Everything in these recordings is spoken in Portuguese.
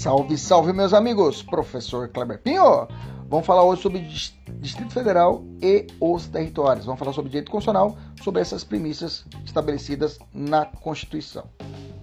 Salve, salve, meus amigos! Professor Kleber Pinho! Vamos falar hoje sobre Distrito Federal e os territórios. Vamos falar sobre direito constitucional, sobre essas premissas estabelecidas na Constituição.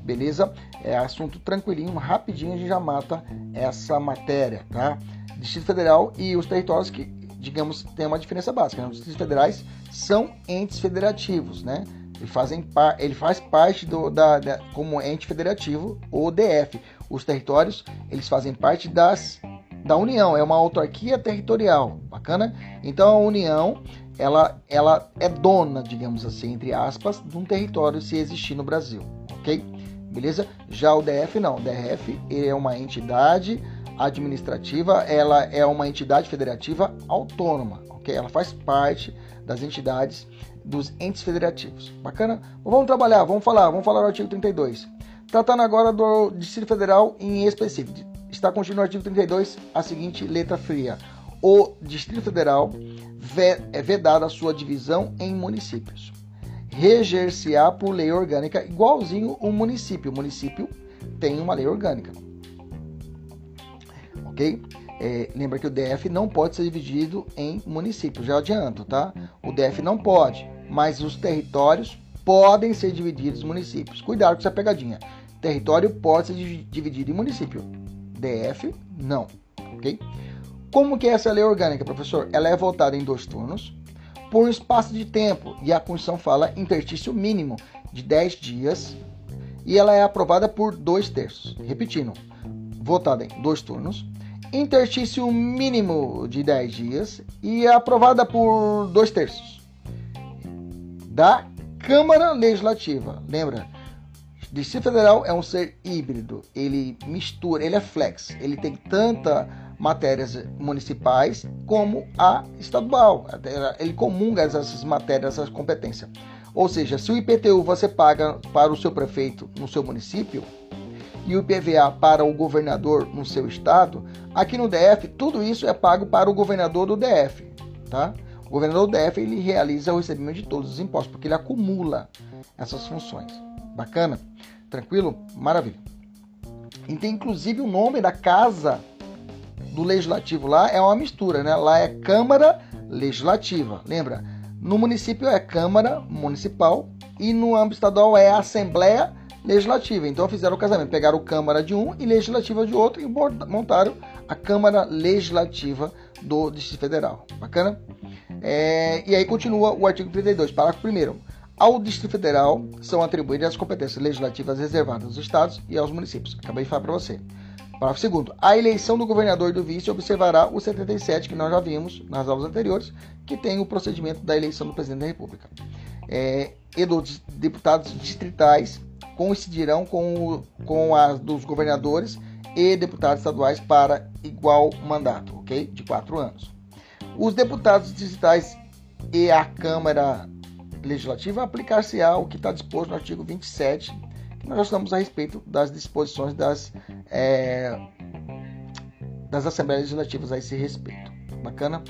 Beleza? É assunto tranquilinho, rapidinho a gente já mata essa matéria, tá? Distrito Federal e os territórios que, digamos, tem uma diferença básica. Né? Os distritos federais são entes federativos, né? Ele, fazem ele faz parte do, da, da, como ente federativo, o DF. Os territórios, eles fazem parte das, da União, é uma autarquia territorial, bacana? Então a União, ela, ela é dona, digamos assim, entre aspas, de um território se existir no Brasil, ok? Beleza? Já o DF não, o DF é uma entidade administrativa, ela é uma entidade federativa autônoma, ok? Ela faz parte das entidades dos entes federativos. Bacana? Vamos trabalhar, vamos falar, vamos falar do artigo 32. Tratando agora do Distrito Federal em específico. Está contido no artigo 32 a seguinte letra fria. O Distrito Federal é vedada a sua divisão em municípios. Reger-se-á por lei orgânica igualzinho o município. O município tem uma lei orgânica. Ok? É, lembra que o DF não pode ser dividido em municípios, já adianto, tá? O DF não pode mas os territórios podem ser divididos em municípios. Cuidado com essa pegadinha. Território pode ser dividido em município. DF, não. Ok? Como que é essa lei orgânica, professor? Ela é votada em dois turnos, por um espaço de tempo, e a Constituição fala interstício mínimo de 10 dias, e ela é aprovada por dois terços. Repetindo, votada em dois turnos, interstício mínimo de 10 dias, e é aprovada por dois terços da Câmara Legislativa. Lembra? O Distrito Federal é um ser híbrido, ele mistura, ele é flex, ele tem tanta matérias municipais como a estadual. Ele comunga essas matérias, essas competências. Ou seja, se o IPTU você paga para o seu prefeito no seu município e o IPVA para o governador no seu estado, aqui no DF tudo isso é pago para o governador do DF, tá? O governador do DF ele realiza o recebimento de todos os impostos, porque ele acumula essas funções. Bacana? Tranquilo? Maravilha. E tem inclusive o nome da casa do legislativo lá é uma mistura, né? Lá é Câmara Legislativa. Lembra? No município é Câmara Municipal e no âmbito estadual é Assembleia Legislativa. Então fizeram o casamento, pegaram Câmara de um e Legislativa de outro e montaram a Câmara Legislativa do Distrito Federal. Bacana? É, e aí continua o artigo 32, parágrafo 1. Ao Distrito Federal são atribuídas as competências legislativas reservadas aos estados e aos municípios. Acabei de falar para você. Parágrafo 2. A eleição do governador e do vice observará o 77, que nós já vimos nas aulas anteriores, que tem o procedimento da eleição do presidente da República. É, e dos deputados distritais coincidirão com, com as dos governadores e deputados estaduais para igual mandato, ok? De quatro anos. Os deputados distritais e a Câmara Legislativa aplicar-se-á o que está disposto no artigo 27, que nós estamos a respeito das disposições das, é, das Assembleias Legislativas a esse respeito. Bacana?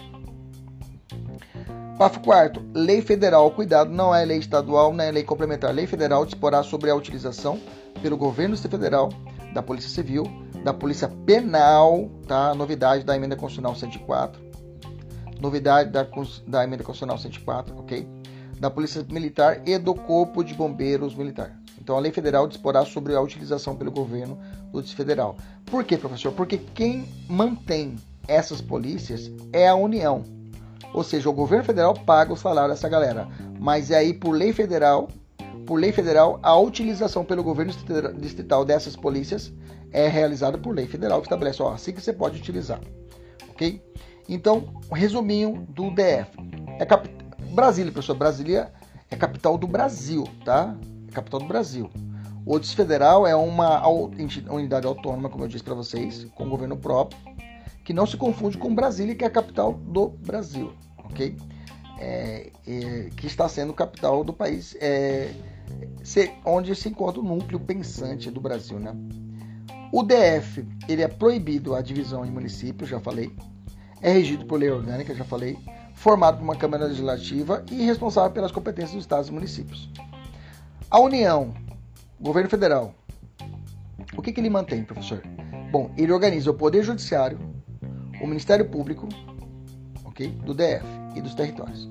Parágrafo 4. Lei federal, cuidado, não é lei estadual, não é lei complementar. Lei federal disporá sobre a utilização pelo governo federal da Polícia Civil, da Polícia Penal, tá? Novidade da emenda constitucional 104 novidade da, da emenda constitucional 104, ok? Da Polícia Militar e do Corpo de Bombeiros Militar. Então a lei federal disporá sobre a utilização pelo governo do Distrito Federal. Por quê, professor? Porque quem mantém essas polícias é a União. Ou seja, o governo federal paga o salário dessa galera. Mas é aí por lei federal, por lei federal, a utilização pelo governo distrital dessas polícias é realizada por lei federal que estabelece, ó, assim que você pode utilizar. OK? Então, um resuminho do DF. É cap... Brasília, pessoal. Brasília é capital do Brasil, tá? É capital do Brasil. O Distrito Federal é uma unidade autônoma, como eu disse para vocês, com governo próprio, que não se confunde com Brasília, que é a capital do Brasil, ok? É, é, que está sendo capital do país, é, se, onde se encontra o núcleo pensante do Brasil, né? O DF ele é proibido a divisão em municípios, já falei, é regido por lei orgânica, já falei, formado por uma Câmara Legislativa e responsável pelas competências dos estados e municípios. A União, governo federal, o que, que ele mantém, professor? Bom, ele organiza o Poder Judiciário, o Ministério Público, ok, do DF e dos territórios.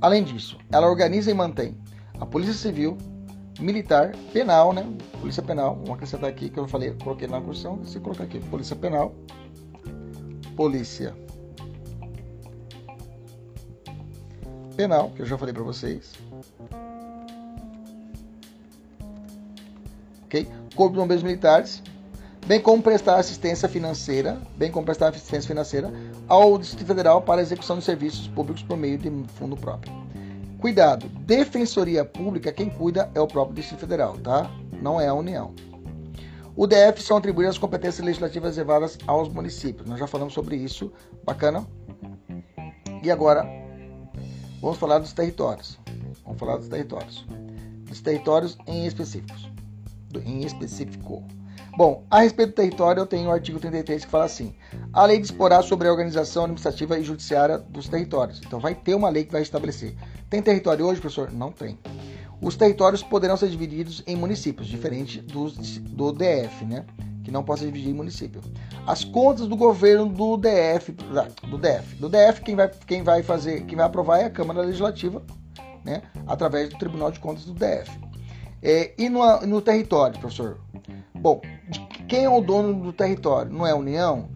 Além disso, ela organiza e mantém a Polícia Civil, Militar, Penal, né? Polícia Penal, vamos acrescentar aqui que eu falei, coloquei na Constituição, se colocar aqui, Polícia Penal, Polícia Penal, que eu já falei para vocês. Ok? Corpo de Bombeiros Militares, bem como prestar assistência financeira, bem como prestar assistência financeira ao Distrito Federal para execução de serviços públicos por meio de fundo próprio. Cuidado, Defensoria Pública, quem cuida é o próprio Distrito Federal, tá? Não é a União. O DF são atribuídas as competências legislativas reservadas aos municípios. Nós já falamos sobre isso, bacana? E agora vamos falar dos territórios. Vamos falar dos territórios. Dos territórios em específicos. Em específico. Bom, a respeito do território, eu tenho o artigo 33 que fala assim: a lei disporá sobre a organização administrativa e judiciária dos territórios. Então, vai ter uma lei que vai estabelecer. Tem território hoje, professor? Não tem. Os territórios poderão ser divididos em municípios, diferente do, do DF, né? Que não dividido em município. As contas do governo do DF, do DF, do DF, quem vai, quem vai fazer, quem vai aprovar é a Câmara Legislativa, né? Através do Tribunal de Contas do DF. É, e no, no território, professor? Bom, quem é o dono do território? Não é a União?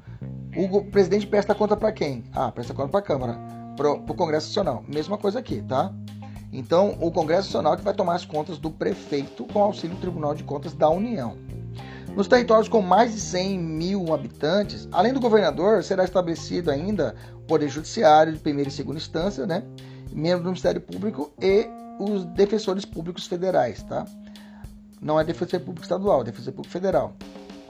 O presidente presta conta para quem? Ah, presta conta para a Câmara, para o Congresso Nacional. Mesma coisa aqui, tá? Então, o Congresso Nacional que vai tomar as contas do prefeito com auxílio do Tribunal de Contas da União. Nos territórios com mais de 100 mil habitantes, além do governador, será estabelecido ainda o Poder Judiciário de primeira e segunda instância, né? membro do Ministério Público e os defensores públicos federais, tá? Não é defensor público estadual, é defensor público federal.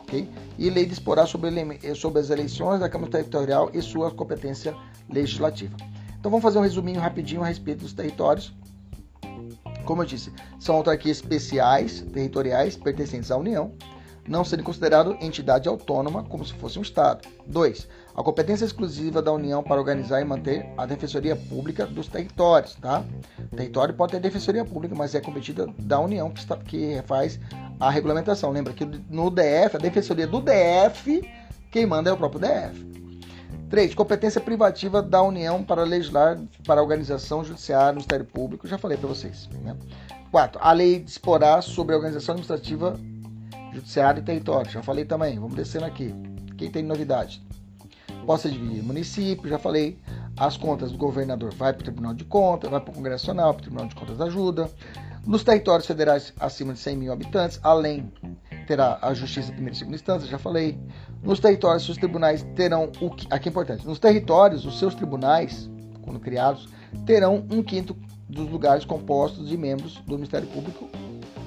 ok? E lei disporá sobre, sobre as eleições da Câmara Territorial e sua competência legislativa. Então vamos fazer um resuminho rapidinho a respeito dos territórios. Como eu disse, são autarquias especiais territoriais pertencentes à União, não serem considerados entidade autônoma como se fosse um Estado. 2. A competência exclusiva da União para organizar e manter a Defensoria Pública dos territórios. Tá? O território pode ter Defensoria Pública, mas é competida da União que, está, que faz a regulamentação. Lembra que no DF, a Defensoria do DF, quem manda é o próprio DF. 3. Competência privativa da União para legislar para a organização judiciária, Ministério Público. Já falei para vocês. Né? 4. A lei disporá sobre a organização administrativa Judiciário e Território, já falei também. Vamos descendo aqui. Quem tem novidade? Posso dividir município, já falei. As contas do governador vai para o Tribunal de Contas, vai para o Congresso Nacional, para o Tribunal de Contas da Ajuda. Nos territórios federais acima de 100 mil habitantes, além terá a Justiça de primeira e segunda instância, já falei. Nos territórios, os tribunais terão o que aqui é importante. Nos territórios, os seus tribunais, quando criados, terão um quinto dos lugares compostos de membros do Ministério Público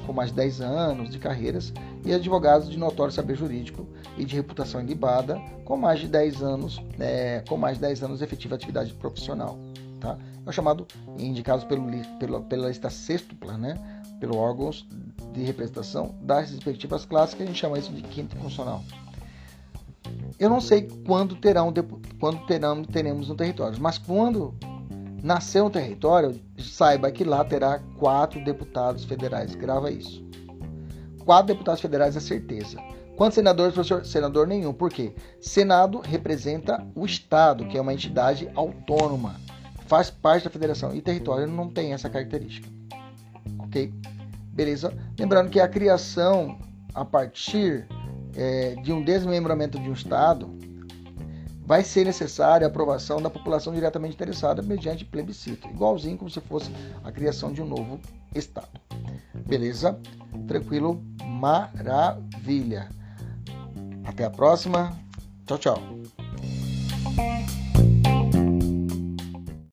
com mais de 10 anos de carreiras e advogados de notório saber jurídico e de reputação ilibada com mais de 10 anos, é, com mais de 10 anos de efetiva atividade profissional. Tá? É o chamado, indicado pelo, pelo, pela lista sextupla, né? pelo órgãos de representação das respectivas classes, que a gente chama isso de quinto funcional. Eu não sei quando terão, quando terão, teremos no território, mas quando nascer um território, saiba que lá terá quatro deputados federais. Grava isso. Quatro deputados federais é certeza. Quantos senadores, professor? Senador nenhum. Por quê? Senado representa o Estado, que é uma entidade autônoma. Faz parte da federação. E território não tem essa característica. Ok? Beleza? Lembrando que a criação a partir é, de um desmembramento de um Estado vai ser necessária a aprovação da população diretamente interessada mediante plebiscito, igualzinho como se fosse a criação de um novo Estado. Beleza? Tranquilo? Maravilha. Até a próxima. Tchau, tchau.